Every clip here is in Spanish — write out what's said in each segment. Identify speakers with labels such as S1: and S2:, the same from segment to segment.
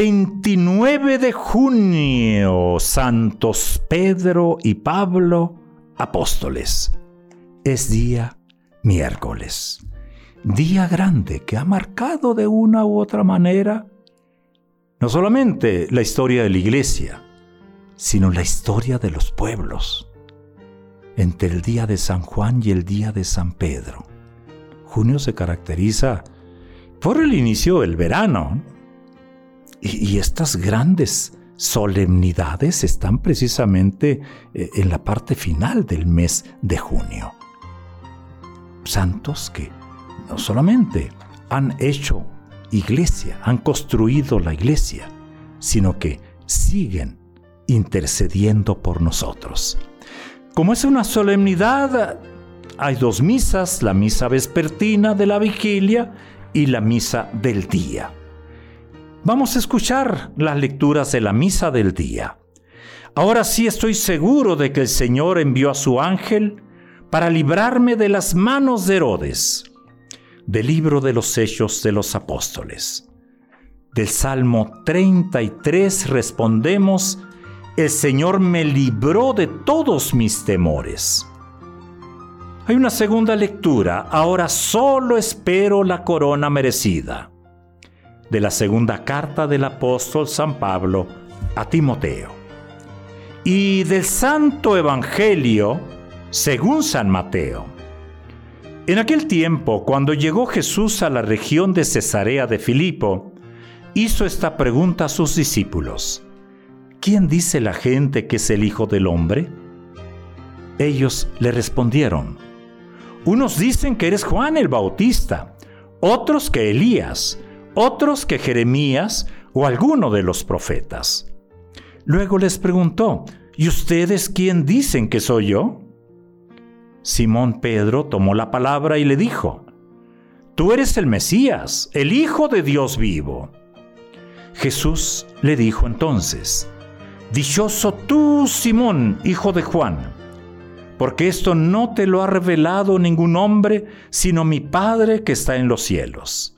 S1: 29 de junio, Santos Pedro y Pablo, apóstoles. Es día miércoles, día grande que ha marcado de una u otra manera no solamente la historia de la iglesia, sino la historia de los pueblos. Entre el día de San Juan y el día de San Pedro. Junio se caracteriza por el inicio del verano, y, estas grandes solemnidades están precisamente eh, en la parte final del mes de junio. Santos que no solamente han hecho iglesia, han construido la iglesia, sino que siguen intercediendo por nosotros. Como es una solemnidad, hay dos misas, la misa vespertina de la vigilia y la misa del día. Vamos a escuchar las lecturas de la misa del día. Ahora sí estoy seguro de que el Señor envió a su ángel para librarme de las manos de Herodes. Del libro de los Hechos de los Apóstoles. Del Salmo 33 respondemos, el Señor me libró de todos mis temores. Hay una segunda lectura, ahora solo espero la corona merecida de la segunda carta del apóstol San Pablo a Timoteo. Y del Santo Evangelio según San Mateo. En aquel tiempo, cuando llegó Jesús a la región de Cesarea de Filipo, hizo esta pregunta a sus discípulos. ¿Quién dice la gente que es el Hijo del Hombre? Ellos le respondieron, unos dicen que eres Juan el Bautista, otros que Elías, otros que Jeremías o alguno de los profetas. Luego les preguntó, ¿y ustedes quién dicen que soy yo? Simón Pedro tomó la palabra y le dijo, Tú eres el Mesías, el Hijo de Dios vivo. Jesús le dijo entonces, Dichoso tú, Simón, hijo de Juan, porque esto no te lo ha revelado ningún hombre, sino mi Padre que está en los cielos.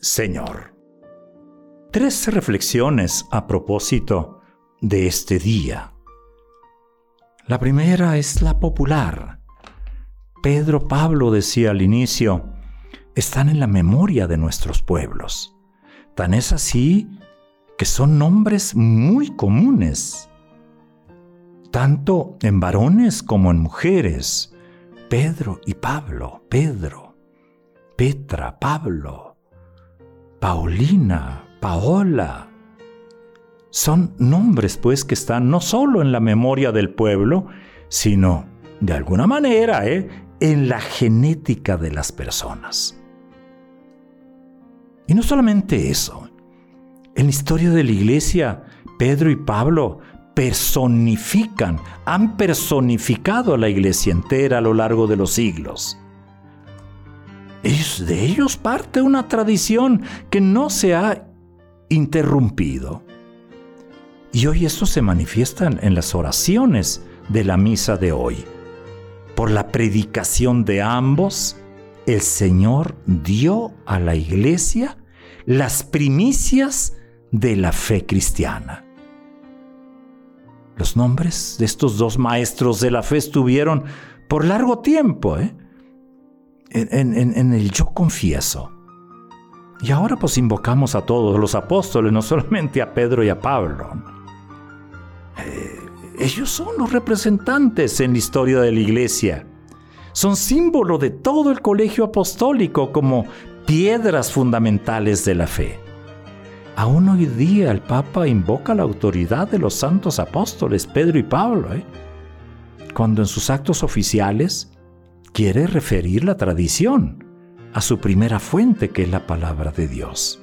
S1: Señor. Tres reflexiones a propósito de este día. La primera es la popular. Pedro Pablo decía al inicio, están en la memoria de nuestros pueblos. Tan es así que son nombres muy comunes, tanto en varones como en mujeres. Pedro y Pablo, Pedro, Petra, Pablo, Paulina, Paola. Son nombres pues que están no solo en la memoria del pueblo, sino de alguna manera ¿eh? en la genética de las personas. Y no solamente eso, en la historia de la iglesia, Pedro y Pablo personifican, han personificado a la iglesia entera a lo largo de los siglos. Es de ellos parte una tradición que no se ha interrumpido. Y hoy esto se manifiesta en las oraciones de la misa de hoy. Por la predicación de ambos, el Señor dio a la iglesia las primicias de la fe cristiana. Los nombres de estos dos maestros de la fe estuvieron por largo tiempo, ¿eh? En, el yo confieso. Y ahora pues invocamos a todos los apóstoles, no solamente a Pedro y a Pablo. Eh, ellos son los representantes en la historia de la iglesia. Son símbolo de todo el colegio apostólico como piedras fundamentales de la fe. Aún hoy día el Papa invoca la autoridad de los santos apóstoles Pedro y Pablo, ¿eh? cuando en sus actos oficiales quiere referir la tradición a su primera fuente, que es la palabra de Dios.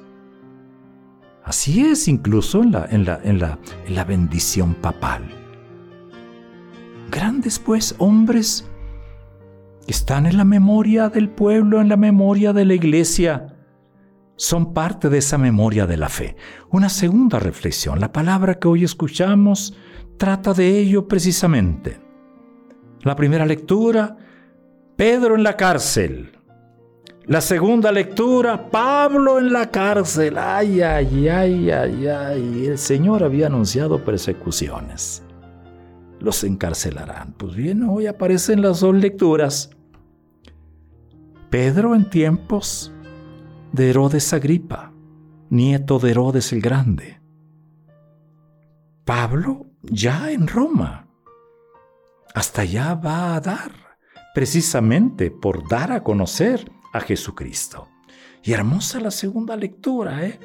S1: Así es incluso en la, en la, en la, en la bendición papal. Grandes pues hombres están en la memoria del pueblo, en la memoria de la iglesia. Son parte de esa memoria de la fe. Una segunda reflexión, la palabra que hoy escuchamos trata de ello precisamente. La primera lectura, Pedro en la cárcel. La segunda lectura, Pablo en la cárcel. Ay, ay, ay, ay, ay. El Señor había anunciado persecuciones. Los encarcelarán. Pues bien, hoy aparecen las dos lecturas. Pedro en tiempos de Herodes Agripa, nieto de Herodes el Grande. Pablo ya en Roma. Hasta allá va a dar, precisamente por dar a conocer a Jesucristo. Y hermosa la segunda lectura, ¿eh?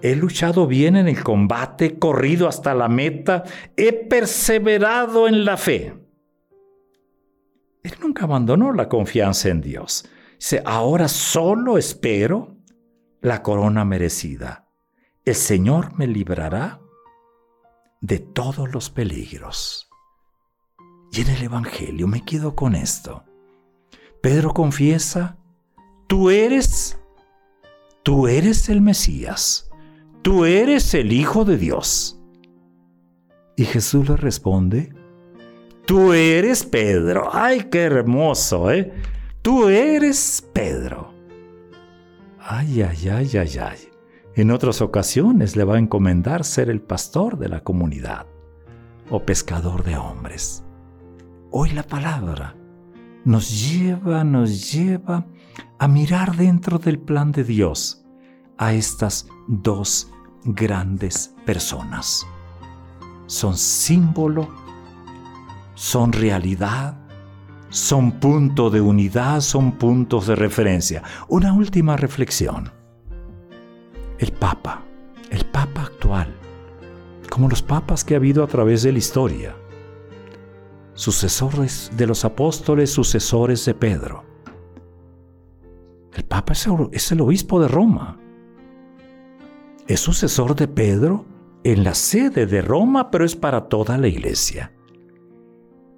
S1: He luchado bien en el combate, corrido hasta la meta, he perseverado en la fe. Él nunca abandonó la confianza en Dios. Dice, ahora solo espero la corona merecida. El Señor me librará de todos los peligros. Y en el Evangelio me quedo con esto. Pedro confiesa tú eres, tú eres el Mesías, tú eres el Hijo de Dios. Y Jesús le responde, tú eres Pedro. Ay, qué hermoso, ¿eh? Tú eres Pedro. Ay, ay, ay, ay, ay. En otras ocasiones le va a encomendar ser el pastor de la comunidad o pescador de hombres. Hoy la palabra nos lleva, nos lleva a mirar dentro del plan de Dios a estas dos grandes personas. Son símbolo, son realidad, son punto de unidad, son puntos de referencia. Una última reflexión. El Papa, el Papa actual, como los papas que ha habido a través de la historia, sucesores de los apóstoles, sucesores de Pedro. El Papa es el obispo de Roma. Es sucesor de Pedro en la sede de Roma, pero es para toda la iglesia.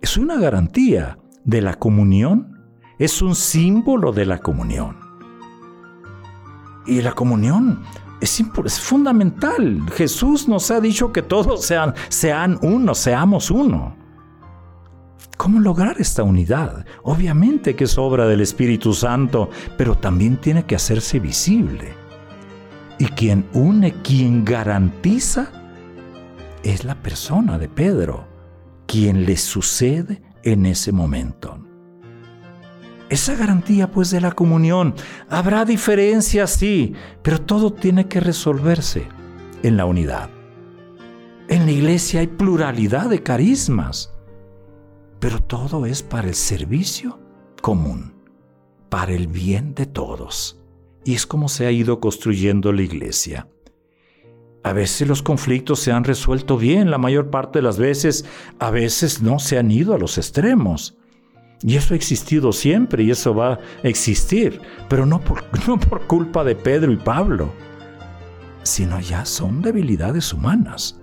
S1: Es una garantía de la comunión, es un símbolo de la comunión. Y la comunión es, es, fundamental. Jesús nos ha dicho que todos sean, sean uno, seamos uno. ¿Cómo lograr esta unidad? Obviamente que es obra del Espíritu Santo, pero también tiene que hacerse visible. Y quien une, quien garantiza, es la persona de Pedro, quien le sucede en ese momento. Esa garantía pues de la comunión, habrá diferencias, sí, pero todo tiene que resolverse en la unidad. En la iglesia hay pluralidad de carismas pero todo es para el servicio común, para el bien de todos. Y es como se ha ido construyendo la iglesia. A veces los conflictos se han resuelto bien, la mayor parte de las veces, a veces no se han ido a los extremos. Y eso ha existido siempre y eso va a existir, pero no por, no por culpa de Pedro y Pablo, sino ya son debilidades humanas.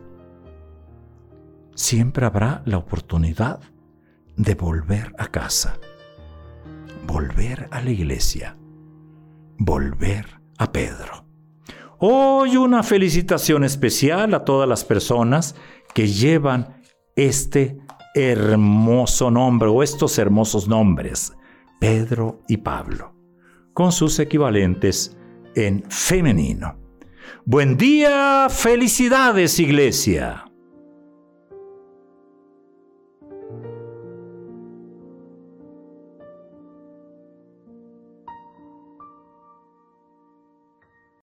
S1: Siempre habrá la oportunidad de volver a casa, volver a la iglesia, volver a Pedro. Hoy una felicitación especial a todas las personas que llevan este hermoso nombre o estos hermosos nombres, Pedro y Pablo, con sus equivalentes en femenino. Buen día, felicidades iglesia.